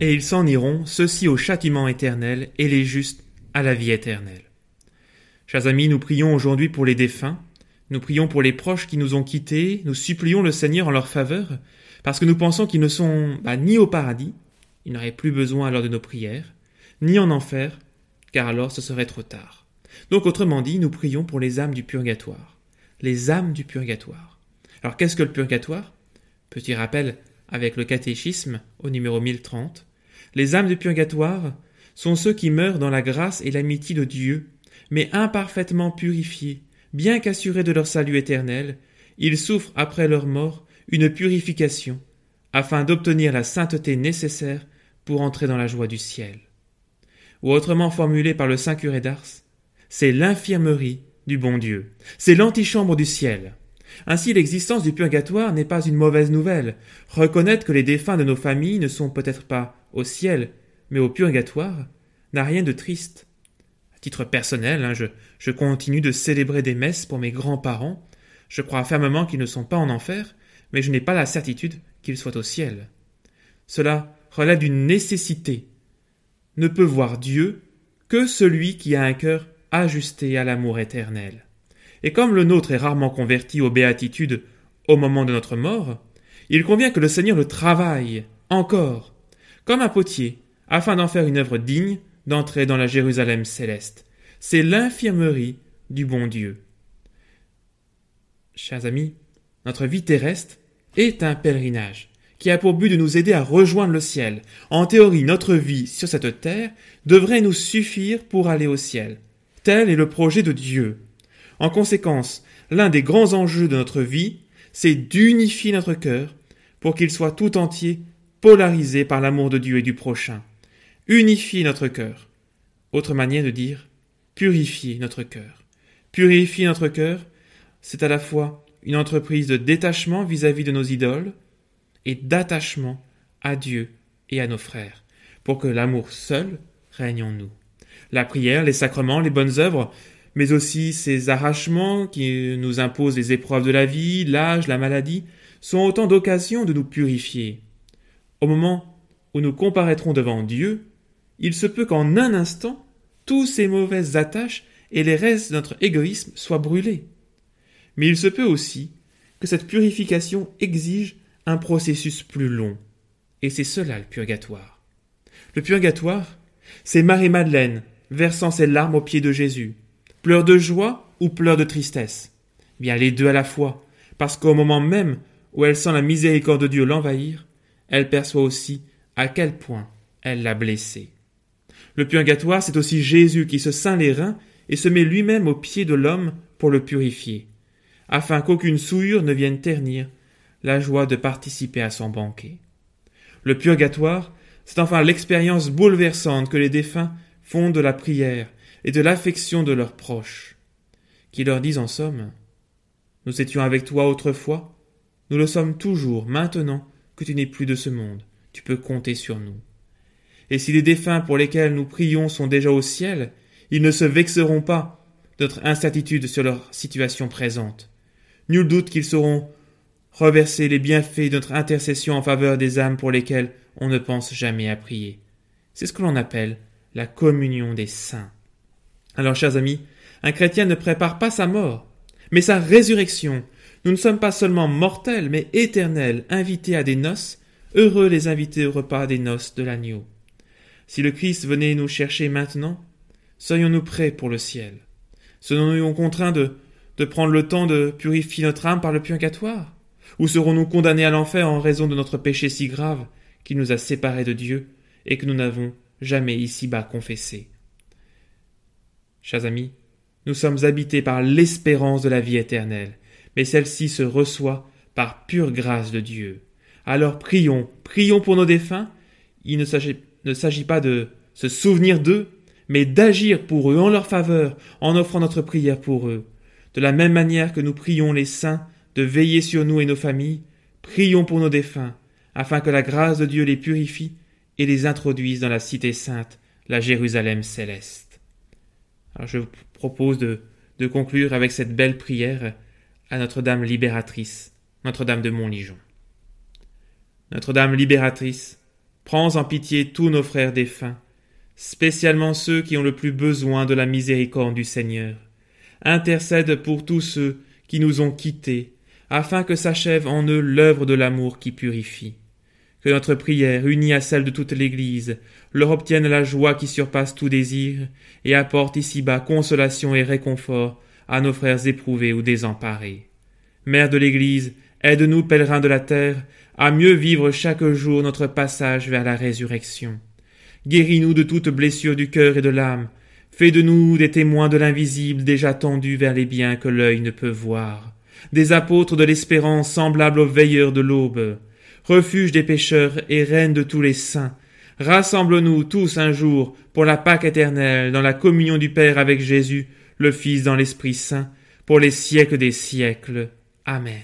et ils s'en iront, ceux-ci au châtiment éternel, et les justes à la vie éternelle. Chers amis, nous prions aujourd'hui pour les défunts, nous prions pour les proches qui nous ont quittés, nous supplions le Seigneur en leur faveur, parce que nous pensons qu'ils ne sont bah, ni au paradis, ils n'auraient plus besoin alors de nos prières, ni en enfer, car alors ce serait trop tard. Donc autrement dit, nous prions pour les âmes du purgatoire. Les âmes du purgatoire. Alors qu'est-ce que le purgatoire? Petit rappel avec le catéchisme au numéro 1030. Les âmes du purgatoire sont ceux qui meurent dans la grâce et l'amitié de Dieu, mais imparfaitement purifiés, bien qu'assurés de leur salut éternel, ils souffrent après leur mort une purification, afin d'obtenir la sainteté nécessaire pour entrer dans la joie du ciel. Ou autrement formulé par le Saint curé d'Ars, c'est l'infirmerie du bon Dieu, c'est l'antichambre du ciel. Ainsi l'existence du purgatoire n'est pas une mauvaise nouvelle. Reconnaître que les défunts de nos familles ne sont peut-être pas au ciel, mais au purgatoire, n'a rien de triste. À titre personnel, hein, je, je continue de célébrer des messes pour mes grands-parents. Je crois fermement qu'ils ne sont pas en enfer, mais je n'ai pas la certitude qu'ils soient au ciel. Cela relève d'une nécessité. Ne peut voir Dieu que celui qui a un cœur ajusté à l'amour éternel. Et comme le nôtre est rarement converti aux béatitudes au moment de notre mort, il convient que le Seigneur le travaille encore, comme un potier, afin d'en faire une œuvre digne d'entrer dans la Jérusalem céleste. C'est l'infirmerie du bon Dieu. Chers amis, notre vie terrestre est un pèlerinage qui a pour but de nous aider à rejoindre le ciel. En théorie, notre vie sur cette terre devrait nous suffire pour aller au ciel. Tel est le projet de Dieu. En conséquence, l'un des grands enjeux de notre vie, c'est d'unifier notre cœur pour qu'il soit tout entier polarisé par l'amour de Dieu et du prochain. Unifier notre cœur. Autre manière de dire, purifier notre cœur. Purifier notre cœur, c'est à la fois une entreprise de détachement vis-à-vis de nos idoles et d'attachement à Dieu et à nos frères, pour que l'amour seul règne en nous. La prière, les sacrements, les bonnes œuvres mais aussi ces arrachements qui nous imposent les épreuves de la vie, l'âge, la maladie, sont autant d'occasions de nous purifier. Au moment où nous comparaîtrons devant Dieu, il se peut qu'en un instant, tous ces mauvaises attaches et les restes de notre égoïsme soient brûlés. Mais il se peut aussi que cette purification exige un processus plus long. Et c'est cela le purgatoire. Le purgatoire, c'est Marie-Madeleine versant ses larmes aux pieds de Jésus, Pleurs de joie ou pleurs de tristesse? Bien les deux à la fois, parce qu'au moment même où elle sent la miséricorde de Dieu l'envahir, elle perçoit aussi à quel point elle l'a blessé. Le purgatoire, c'est aussi Jésus qui se ceint les reins et se met lui-même au pied de l'homme pour le purifier, afin qu'aucune souillure ne vienne ternir la joie de participer à son banquet. Le purgatoire, c'est enfin l'expérience bouleversante que les défunts font de la prière et de l'affection de leurs proches, qui leur disent en somme Nous étions avec toi autrefois, nous le sommes toujours maintenant que tu n'es plus de ce monde, tu peux compter sur nous. Et si les défunts pour lesquels nous prions sont déjà au ciel, ils ne se vexeront pas de notre incertitude sur leur situation présente. Nul doute qu'ils sauront reverser les bienfaits de notre intercession en faveur des âmes pour lesquelles on ne pense jamais à prier. C'est ce que l'on appelle la communion des saints. Alors, chers amis, un chrétien ne prépare pas sa mort, mais sa résurrection. Nous ne sommes pas seulement mortels, mais éternels, invités à des noces, heureux les invités au repas des noces de l'agneau. Si le Christ venait nous chercher maintenant, soyons-nous prêts pour le ciel? Serons-nous contraints de, de prendre le temps de purifier notre âme par le purgatoire? Ou serons-nous condamnés à l'enfer en raison de notre péché si grave qui nous a séparés de Dieu et que nous n'avons jamais ici-bas confessé? Chers amis, nous sommes habités par l'espérance de la vie éternelle, mais celle-ci se reçoit par pure grâce de Dieu. Alors prions, prions pour nos défunts. Il ne s'agit pas de se souvenir d'eux, mais d'agir pour eux en leur faveur, en offrant notre prière pour eux. De la même manière que nous prions les saints de veiller sur nous et nos familles, prions pour nos défunts, afin que la grâce de Dieu les purifie et les introduise dans la cité sainte, la Jérusalem céleste je vous propose de, conclure avec cette belle prière à Notre-Dame libératrice, Notre-Dame de Montligeon. Notre-Dame libératrice, prends en pitié tous nos frères défunts, spécialement ceux qui ont le plus besoin de la miséricorde du Seigneur. Intercède pour tous ceux qui nous ont quittés, afin que s'achève en eux l'œuvre de l'amour qui purifie. Que notre prière, unie à celle de toute l'Église, leur obtienne la joie qui surpasse tout désir, et apporte ici-bas consolation et réconfort à nos frères éprouvés ou désemparés. Mère de l'Église, aide-nous, pèlerins de la terre, à mieux vivre chaque jour notre passage vers la résurrection. Guéris-nous de toute blessure du cœur et de l'âme. Fais de nous des témoins de l'invisible déjà tendus vers les biens que l'œil ne peut voir. Des apôtres de l'espérance semblables aux veilleurs de l'aube. Refuge des pécheurs et reine de tous les saints. Rassemble-nous tous un jour pour la Pâque éternelle dans la communion du Père avec Jésus, le Fils dans l'Esprit Saint, pour les siècles des siècles. Amen.